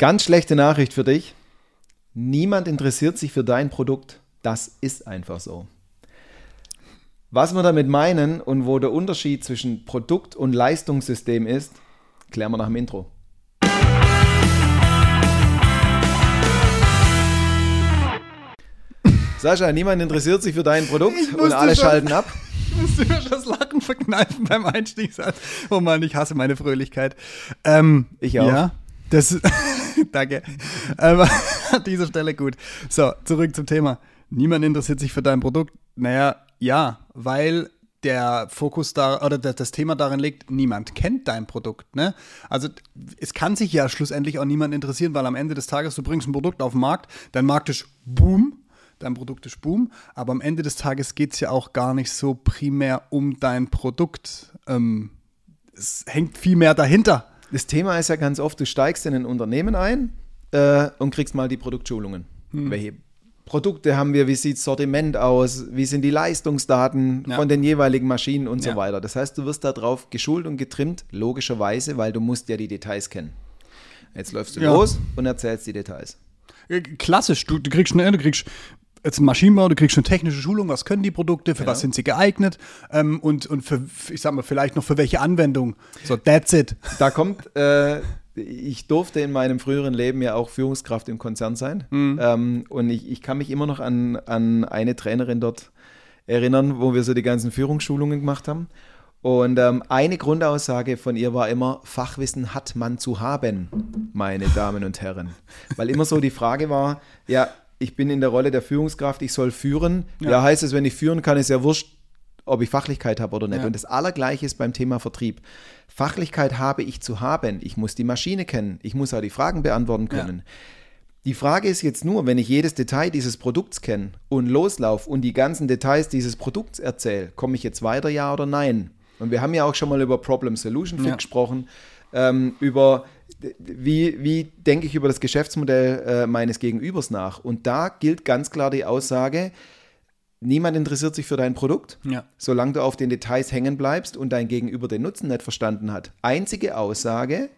Ganz schlechte Nachricht für dich. Niemand interessiert sich für dein Produkt. Das ist einfach so. Was wir damit meinen und wo der Unterschied zwischen Produkt- und Leistungssystem ist, klären wir nach dem Intro. Sascha, niemand interessiert sich für dein Produkt und alle schon, schalten ab. Ich musste mir schon das Lachen verkneifen beim Einstiegssatz. Oh Mann, ich hasse meine Fröhlichkeit. Ähm, ich auch. Ja, das Danke. Ähm, an dieser Stelle gut. So, zurück zum Thema. Niemand interessiert sich für dein Produkt. Naja, ja, weil der Fokus da oder das Thema darin liegt, niemand kennt dein Produkt. Ne? Also es kann sich ja schlussendlich auch niemand interessieren, weil am Ende des Tages du bringst ein Produkt auf den Markt, dein Markt ist Boom, dein Produkt ist Boom, aber am Ende des Tages geht es ja auch gar nicht so primär um dein Produkt. Ähm, es hängt viel mehr dahinter. Das Thema ist ja ganz oft, du steigst in ein Unternehmen ein äh, und kriegst mal die Produktschulungen. Hm. Welche Produkte haben wir, wie sieht Sortiment aus, wie sind die Leistungsdaten ja. von den jeweiligen Maschinen und ja. so weiter. Das heißt, du wirst darauf geschult und getrimmt, logischerweise, weil du musst ja die Details kennen. Jetzt läufst du ja. los und erzählst die Details. Äh, klassisch, du, du kriegst schnell, du kriegst jetzt Maschinenbau, du kriegst eine technische Schulung, was können die Produkte, für genau. was sind sie geeignet ähm, und, und für, ich sag mal, vielleicht noch für welche Anwendung. So, that's it. Da kommt äh, ich durfte in meinem früheren Leben ja auch Führungskraft im Konzern sein. Mhm. Ähm, und ich, ich kann mich immer noch an, an eine Trainerin dort erinnern, wo wir so die ganzen Führungsschulungen gemacht haben. Und ähm, eine Grundaussage von ihr war immer, Fachwissen hat man zu haben, meine Damen und Herren. Weil immer so die Frage war, ja, ich bin in der Rolle der Führungskraft, ich soll führen. Ja, ja heißt es, wenn ich führen kann, ist ja wurscht, ob ich Fachlichkeit habe oder nicht. Ja. Und das Allergleiche ist beim Thema Vertrieb. Fachlichkeit habe ich zu haben. Ich muss die Maschine kennen. Ich muss auch die Fragen beantworten können. Ja. Die Frage ist jetzt nur, wenn ich jedes Detail dieses Produkts kenne und loslaufe und die ganzen Details dieses Produkts erzähle, komme ich jetzt weiter, ja oder nein? Und wir haben ja auch schon mal über Problem Solution Fit gesprochen, ähm, über wie, wie denke ich über das Geschäftsmodell äh, meines Gegenübers nach. Und da gilt ganz klar die Aussage, Niemand interessiert sich für dein Produkt, ja. solange du auf den Details hängen bleibst und dein Gegenüber den Nutzen nicht verstanden hat. Einzige Aussage,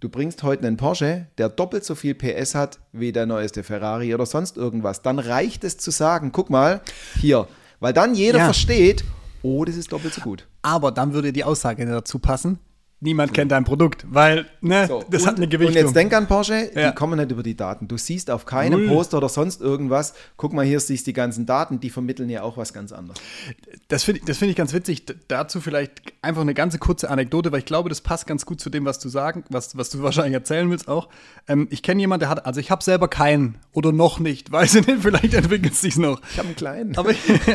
du bringst heute einen Porsche, der doppelt so viel PS hat wie der neueste Ferrari oder sonst irgendwas. Dann reicht es zu sagen, guck mal, hier. Weil dann jeder ja. versteht, oh, das ist doppelt so gut. Aber dann würde die Aussage dazu passen, Niemand kennt dein Produkt, weil ne, so, das und, hat eine Gewichtung. Und jetzt denk an Porsche, ja. die kommen nicht über die Daten. Du siehst auf keinem Null. Poster oder sonst irgendwas, guck mal, hier siehst du die ganzen Daten, die vermitteln ja auch was ganz anderes. Das finde ich, find ich ganz witzig. Dazu vielleicht einfach eine ganze kurze Anekdote, weil ich glaube, das passt ganz gut zu dem, was du sagen, was, was du wahrscheinlich erzählen willst auch. Ähm, ich kenne jemanden, der hat, also ich habe selber keinen oder noch nicht, weiß ich nicht, vielleicht entwickelt es sich noch. Ich habe einen kleinen. Aber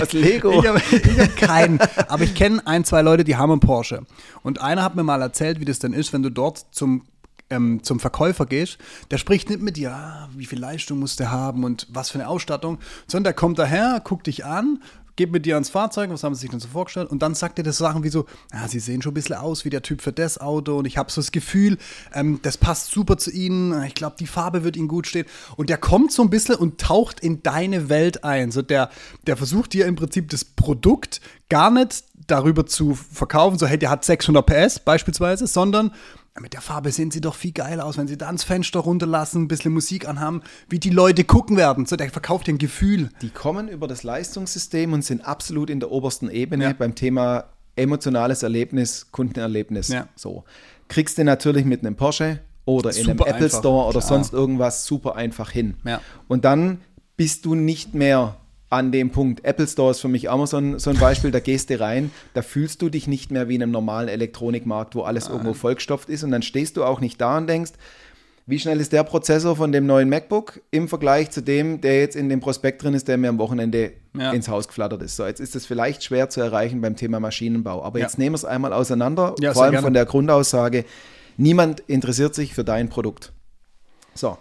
aus Lego. ich habe hab keinen. Aber ich kenne ein, zwei Leute, die haben einen Porsche. Und einer hat mir mal erzählt, erzählt, wie das denn ist, wenn du dort zum ähm, zum Verkäufer gehst, der spricht nicht mit dir, ah, wie viel Leistung muss der haben und was für eine Ausstattung, sondern der kommt daher, guckt dich an, geht mit dir ans Fahrzeug, was haben sie sich denn so vorgestellt und dann sagt er das Sachen wie so, ah, sie sehen schon ein bisschen aus wie der Typ für das Auto und ich habe so das Gefühl, ähm, das passt super zu ihnen, ich glaube, die Farbe wird ihnen gut stehen. Und der kommt so ein bisschen und taucht in deine Welt ein, so der, der versucht dir im Prinzip das Produkt gar nicht darüber zu verkaufen, so hey, der hat 600 PS beispielsweise, sondern mit der Farbe sehen sie doch viel geiler aus, wenn sie da ans Fenster runterlassen, ein bisschen Musik anhaben, wie die Leute gucken werden. So, der verkauft ein Gefühl. Die kommen über das Leistungssystem und sind absolut in der obersten Ebene ja. beim Thema emotionales Erlebnis, Kundenerlebnis. Ja. So. Kriegst du natürlich mit einem Porsche oder super in einem Apple einfach, Store oder klar. sonst irgendwas super einfach hin. Ja. Und dann bist du nicht mehr an dem Punkt. Apple Store ist für mich auch mal so ein, so ein Beispiel, da gehst du rein, da fühlst du dich nicht mehr wie in einem normalen Elektronikmarkt, wo alles irgendwo ah. vollgestopft ist und dann stehst du auch nicht da und denkst, wie schnell ist der Prozessor von dem neuen MacBook im Vergleich zu dem, der jetzt in dem Prospekt drin ist, der mir am Wochenende ja. ins Haus geflattert ist. So, jetzt ist es vielleicht schwer zu erreichen beim Thema Maschinenbau. Aber ja. jetzt nehmen wir es einmal auseinander, ja, vor allem gerne. von der Grundaussage, niemand interessiert sich für dein Produkt. So,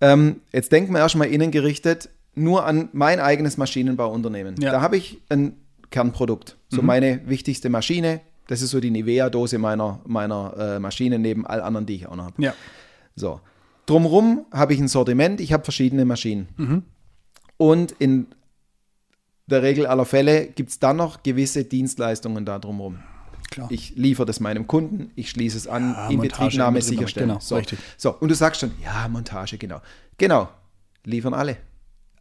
ähm, jetzt denken wir erstmal innengerichtet, nur an mein eigenes Maschinenbauunternehmen. Ja. Da habe ich ein Kernprodukt, so mhm. meine wichtigste Maschine. Das ist so die Nivea-Dose meiner, meiner äh, Maschine neben all anderen, die ich auch noch habe. Ja. So. Drumherum habe ich ein Sortiment, ich habe verschiedene Maschinen. Mhm. Und in der Regel aller Fälle gibt es dann noch gewisse Dienstleistungen da drumherum. Klar. Ich liefere das meinem Kunden, ich schließe es an, ja, Inbetriebnahme sicherstellen. Genau, so. richtig. so, und du sagst schon, ja, Montage, genau. Genau, liefern alle.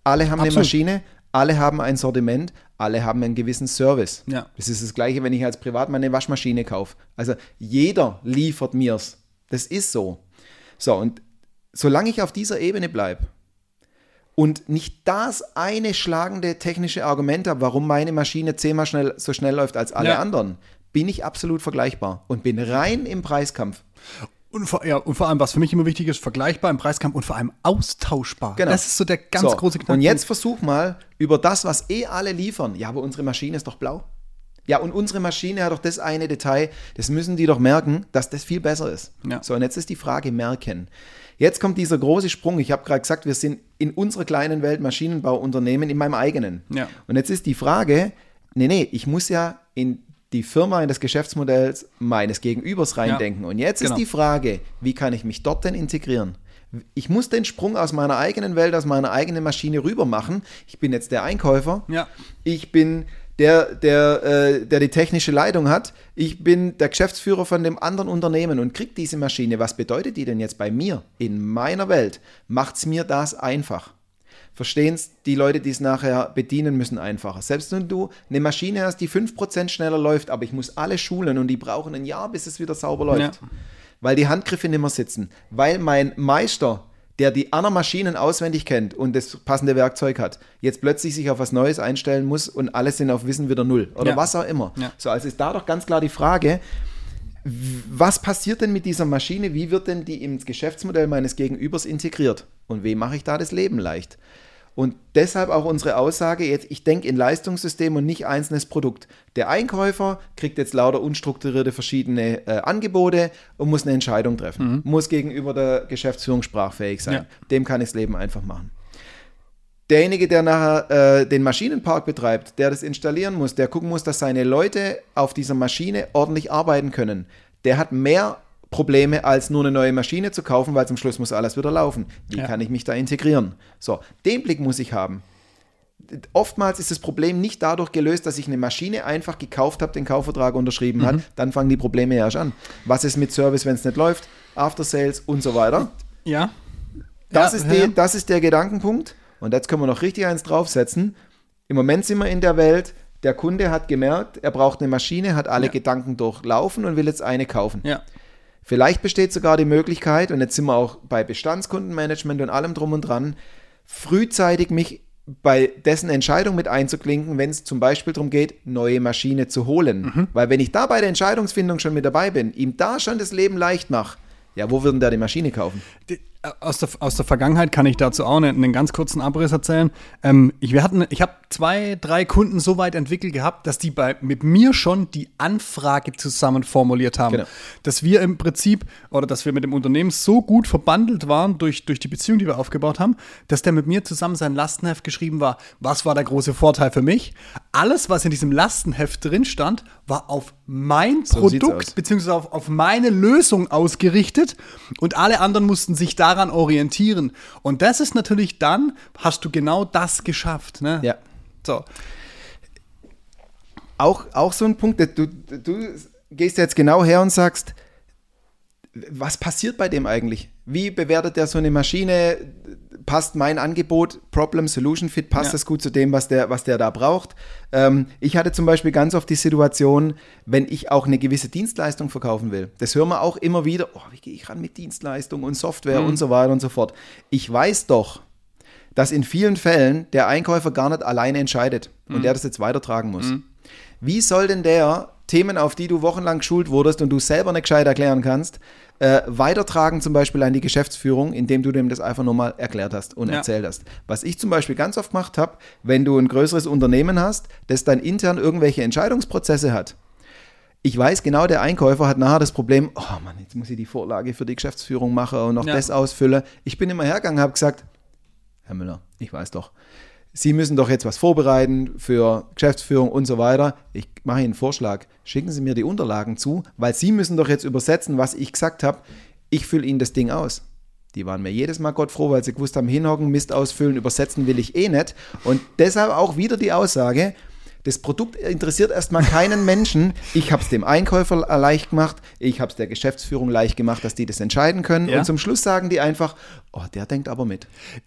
Alle haben Absolut. eine Maschine, alle haben ein Sortiment, alle haben einen gewissen Service. Ja. Das ist das Gleiche, wenn ich als Privatmann eine Waschmaschine kaufe. Also jeder liefert mir's. Das ist so. So, und solange ich auf dieser Ebene bleibe und nicht das eine schlagende technische Argument habe, warum meine Maschine zehnmal schnell, so schnell läuft als alle ja. anderen, bin ich absolut vergleichbar und bin rein im Preiskampf. Und vor, ja, und vor allem, was für mich immer wichtig ist, vergleichbar im Preiskampf und vor allem austauschbar. Genau. Das ist so der ganz so, große Knackpunkt. Und jetzt versuch mal über das, was eh alle liefern. Ja, aber unsere Maschine ist doch blau. Ja, und unsere Maschine hat doch das eine Detail, das müssen die doch merken, dass das viel besser ist. Ja. So, und jetzt ist die Frage merken. Jetzt kommt dieser große Sprung. Ich habe gerade gesagt, wir sind in unserer kleinen Welt Maschinenbauunternehmen, in meinem eigenen. Ja. Und jetzt ist die Frage, nee, nee, ich muss ja in die Firma in das Geschäftsmodell meines Gegenübers reindenken. Ja, und jetzt genau. ist die Frage, wie kann ich mich dort denn integrieren? Ich muss den Sprung aus meiner eigenen Welt, aus meiner eigenen Maschine rüber machen. Ich bin jetzt der Einkäufer. Ja. Ich bin der, der, äh, der die technische Leitung hat. Ich bin der Geschäftsführer von dem anderen Unternehmen und kriege diese Maschine. Was bedeutet die denn jetzt bei mir, in meiner Welt? Macht es mir das einfach? Verstehen es die Leute, die es nachher bedienen müssen, einfacher. Selbst wenn du eine Maschine hast, die 5% schneller läuft, aber ich muss alle schulen und die brauchen ein Jahr, bis es wieder sauber läuft. Ja. Weil die Handgriffe nicht mehr sitzen. Weil mein Meister, der die anderen Maschinen auswendig kennt und das passende Werkzeug hat, jetzt plötzlich sich auf was Neues einstellen muss und alle sind auf Wissen wieder null. Oder ja. was auch immer. Ja. So, also ist da doch ganz klar die Frage, was passiert denn mit dieser Maschine? Wie wird denn die ins Geschäftsmodell meines Gegenübers integriert? Und wem mache ich da das Leben leicht? Und deshalb auch unsere Aussage jetzt, ich denke in Leistungssystem und nicht einzelnes Produkt. Der Einkäufer kriegt jetzt lauter unstrukturierte verschiedene äh, Angebote und muss eine Entscheidung treffen. Mhm. Muss gegenüber der Geschäftsführung sprachfähig sein. Ja. Dem kann ich das Leben einfach machen. Derjenige, der nachher äh, den Maschinenpark betreibt, der das installieren muss, der gucken muss, dass seine Leute auf dieser Maschine ordentlich arbeiten können, der hat mehr Probleme, als nur eine neue Maschine zu kaufen, weil zum Schluss muss alles wieder laufen. Wie ja. kann ich mich da integrieren? So, den Blick muss ich haben. Oftmals ist das Problem nicht dadurch gelöst, dass ich eine Maschine einfach gekauft habe, den Kaufvertrag unterschrieben mhm. hat. Dann fangen die Probleme erst an. Was ist mit Service, wenn es nicht läuft? After Sales und so weiter. Ja. Das, ja, ist die, das ist der Gedankenpunkt. Und jetzt können wir noch richtig eins draufsetzen. Im Moment sind wir in der Welt, der Kunde hat gemerkt, er braucht eine Maschine, hat alle ja. Gedanken durchlaufen und will jetzt eine kaufen. Ja. Vielleicht besteht sogar die Möglichkeit, und jetzt sind wir auch bei Bestandskundenmanagement und allem drum und dran, frühzeitig mich bei dessen Entscheidung mit einzuklinken, wenn es zum Beispiel darum geht, neue Maschine zu holen. Mhm. Weil wenn ich da bei der Entscheidungsfindung schon mit dabei bin, ihm da schon das Leben leicht mache, ja, wo würden der die Maschine kaufen? Aus der, aus der Vergangenheit kann ich dazu auch einen, einen ganz kurzen Abriss erzählen. Ähm, ich ich habe zwei, drei Kunden so weit entwickelt gehabt, dass die bei, mit mir schon die Anfrage zusammen formuliert haben. Genau. Dass wir im Prinzip oder dass wir mit dem Unternehmen so gut verbandelt waren durch, durch die Beziehung, die wir aufgebaut haben, dass der mit mir zusammen sein Lastenheft geschrieben war. Was war der große Vorteil für mich? Alles, was in diesem Lastenheft drin stand, war auf mein so Produkt beziehungsweise auf, auf meine Lösung ausgerichtet und alle anderen mussten sich daran daran orientieren. Und das ist natürlich dann, hast du genau das geschafft. Ne? Ja. So. Auch, auch so ein Punkt, du, du gehst jetzt genau her und sagst, was passiert bei dem eigentlich? Wie bewertet der so eine Maschine? Passt mein Angebot, Problem, Solution Fit, passt ja. das gut zu dem, was der, was der da braucht. Ähm, ich hatte zum Beispiel ganz oft die Situation, wenn ich auch eine gewisse Dienstleistung verkaufen will. Das hören wir auch immer wieder, oh, wie gehe ich ran mit Dienstleistung und Software mhm. und so weiter und so fort. Ich weiß doch, dass in vielen Fällen der Einkäufer gar nicht alleine entscheidet mhm. und der das jetzt weitertragen muss. Mhm. Wie soll denn der Themen, auf die du wochenlang geschult wurdest und du selber nicht gescheit erklären kannst, äh, weitertragen zum Beispiel an die Geschäftsführung, indem du dem das einfach nochmal erklärt hast und ja. erzählt hast. Was ich zum Beispiel ganz oft gemacht habe, wenn du ein größeres Unternehmen hast, das dann intern irgendwelche Entscheidungsprozesse hat. Ich weiß genau, der Einkäufer hat nachher das Problem, oh Mann, jetzt muss ich die Vorlage für die Geschäftsführung machen und noch ja. das ausfüllen. Ich bin immer hergegangen, habe gesagt, Herr Müller, ich weiß doch, Sie müssen doch jetzt was vorbereiten für Geschäftsführung und so weiter. Ich mache Ihnen einen Vorschlag. Schicken Sie mir die Unterlagen zu, weil Sie müssen doch jetzt übersetzen, was ich gesagt habe. Ich fülle Ihnen das Ding aus. Die waren mir jedes Mal Gott froh, weil sie gewusst haben, hinhocken, Mist ausfüllen, übersetzen will ich eh nicht. Und deshalb auch wieder die Aussage, Das Produkt interessiert erstmal keinen Menschen. Ich habe es dem Einkäufer leicht gemacht, ich habe es der Geschäftsführung leicht gemacht, dass die das entscheiden können. Ja. Und zum Schluss sagen die einfach, oh, der denkt aber mit.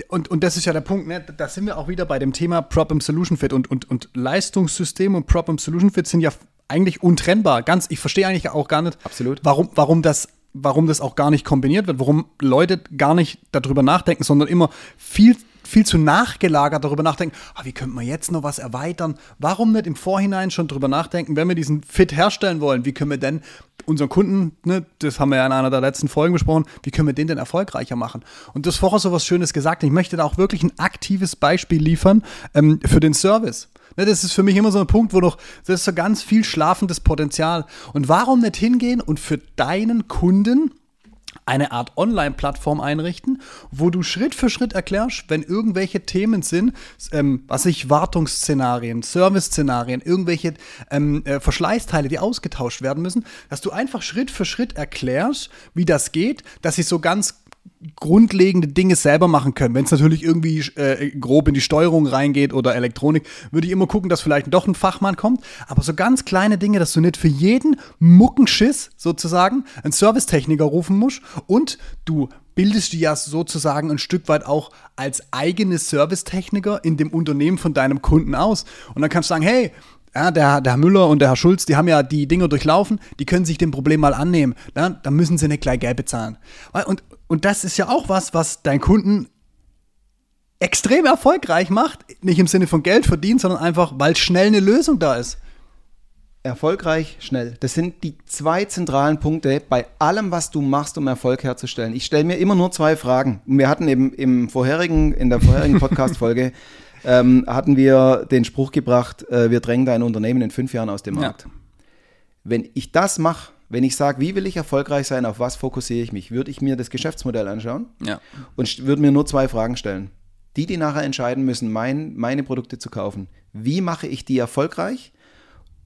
Und, und das ist ja der Punkt, ne? da sind wir auch wieder bei dem Thema Problem Solution Fit und, und, und Leistungssystem und Problem Solution Fit sind ja eigentlich untrennbar. Ganz, ich verstehe eigentlich auch gar nicht, Absolut. warum, warum das warum das auch gar nicht kombiniert wird, warum Leute gar nicht darüber nachdenken, sondern immer viel viel zu nachgelagert darüber nachdenken, ah, wie könnte man jetzt noch was erweitern? Warum nicht im Vorhinein schon darüber nachdenken, wenn wir diesen Fit herstellen wollen, wie können wir denn unseren Kunden, ne, das haben wir ja in einer der letzten Folgen besprochen, wie können wir den denn erfolgreicher machen? Und das vorher so was Schönes gesagt. Ich möchte da auch wirklich ein aktives Beispiel liefern ähm, für den Service. Ne, das ist für mich immer so ein Punkt, wo noch, das ist so ganz viel schlafendes Potenzial. Und warum nicht hingehen und für deinen Kunden eine Art Online-Plattform einrichten, wo du Schritt für Schritt erklärst, wenn irgendwelche Themen sind, ähm, was ich Wartungsszenarien, Service-Szenarien, irgendwelche ähm, äh, Verschleißteile, die ausgetauscht werden müssen, dass du einfach Schritt für Schritt erklärst, wie das geht, dass sie so ganz grundlegende Dinge selber machen können. Wenn es natürlich irgendwie äh, grob in die Steuerung reingeht oder Elektronik, würde ich immer gucken, dass vielleicht doch ein Fachmann kommt. Aber so ganz kleine Dinge, dass du nicht für jeden Muckenschiss sozusagen einen Servicetechniker rufen musst und du bildest du ja sozusagen ein Stück weit auch als eigene Servicetechniker in dem Unternehmen von deinem Kunden aus. Und dann kannst du sagen, hey, ja, der, der Herr Müller und der Herr Schulz, die haben ja die Dinger durchlaufen, die können sich dem Problem mal annehmen. Ja, dann müssen sie nicht gleich Geld bezahlen. Und, und das ist ja auch was, was dein Kunden extrem erfolgreich macht. Nicht im Sinne von Geld verdient, sondern einfach, weil schnell eine Lösung da ist. Erfolgreich, schnell. Das sind die zwei zentralen Punkte bei allem, was du machst, um Erfolg herzustellen. Ich stelle mir immer nur zwei Fragen. Wir hatten eben im vorherigen, in der vorherigen Podcast-Folge ähm, hatten wir den Spruch gebracht, äh, wir drängen dein Unternehmen in fünf Jahren aus dem Markt. Ja. Wenn ich das mache, wenn ich sage, wie will ich erfolgreich sein, auf was fokussiere ich mich, würde ich mir das Geschäftsmodell anschauen Ja. und würde mir nur zwei Fragen stellen. Die, die nachher entscheiden müssen, mein, meine Produkte zu kaufen. Wie mache ich die erfolgreich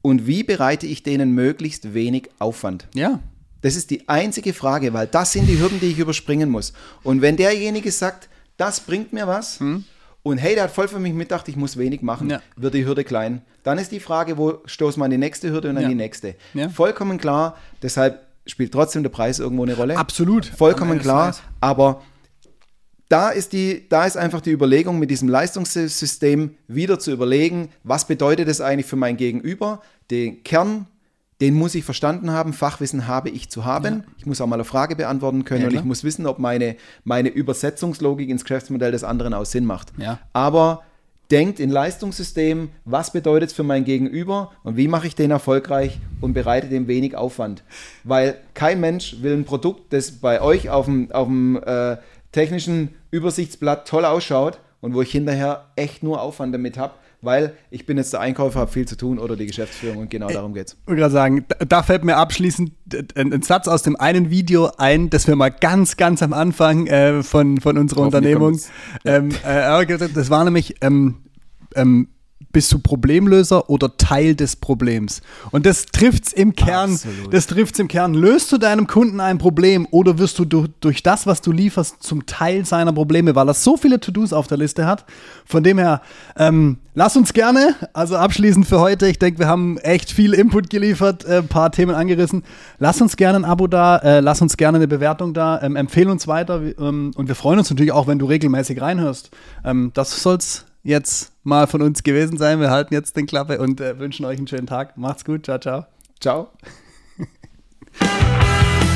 und wie bereite ich denen möglichst wenig Aufwand? Ja. Das ist die einzige Frage, weil das sind die Hürden, die ich überspringen muss. Und wenn derjenige sagt, das bringt mir was und hey, der hat voll für mich mitgedacht, ich muss wenig machen. Ja. wird die Hürde klein. Dann ist die Frage, wo stoßt man an die nächste Hürde und an Ja. die nächste. Ja. Vollkommen klar, deshalb spielt trotzdem der Preis irgendwo eine Rolle. Absolut. Vollkommen klar, aber da ist, die, da ist einfach die Überlegung, mit diesem Leistungssystem wieder zu überlegen, was bedeutet es eigentlich für mein Gegenüber? Den Kern, den muss ich verstanden haben, Fachwissen habe ich zu haben. Ich muss auch mal eine Frage beantworten können Ja, und ich muss wissen, ob meine, meine Übersetzungslogik ins Geschäftsmodell des anderen auch Sinn macht. Ja. Aber denkt in Leistungssystem, was bedeutet es für mein Gegenüber und wie mache ich den erfolgreich und bereite dem wenig Aufwand. Weil kein Mensch will ein Produkt, das bei euch auf dem, auf dem äh, technischen Übersichtsblatt toll ausschaut und wo ich hinterher echt nur Aufwand damit habe, weil ich bin jetzt der Einkäufer, habe viel zu tun oder die Geschäftsführung und genau darum geht's. Ich wollte gerade sagen, da, fällt mir abschließend ein, Satz aus dem einen Video ein, das wir mal ganz, ganz am Anfang äh, von, von unserer Unternehmung. Ähm, äh, das war nämlich, ähm, ähm, bist du Problemlöser oder Teil des Problems? Und das trifft's im Kern. Absolut. Das trifft's im Kern. Löst du deinem Kunden ein Problem oder wirst du durch, durch das, was du lieferst, zum Teil seiner Probleme, weil er so viele To-Dos auf der Liste hat? Von dem her, ähm, lass uns gerne, also abschließend für heute, ich denke, wir haben echt viel Input geliefert, äh, ein paar Themen angerissen. Lass uns gerne ein Abo da, äh, lass uns gerne eine Bewertung da, ähm, empfehle uns weiter ähm, und wir freuen uns natürlich auch, wenn du regelmäßig reinhörst. Ähm, das soll's jetzt mal von uns gewesen sein. Wir halten jetzt den Klappe und äh, wünschen euch einen schönen Tag. Macht's gut. Ciao, ciao. Ciao.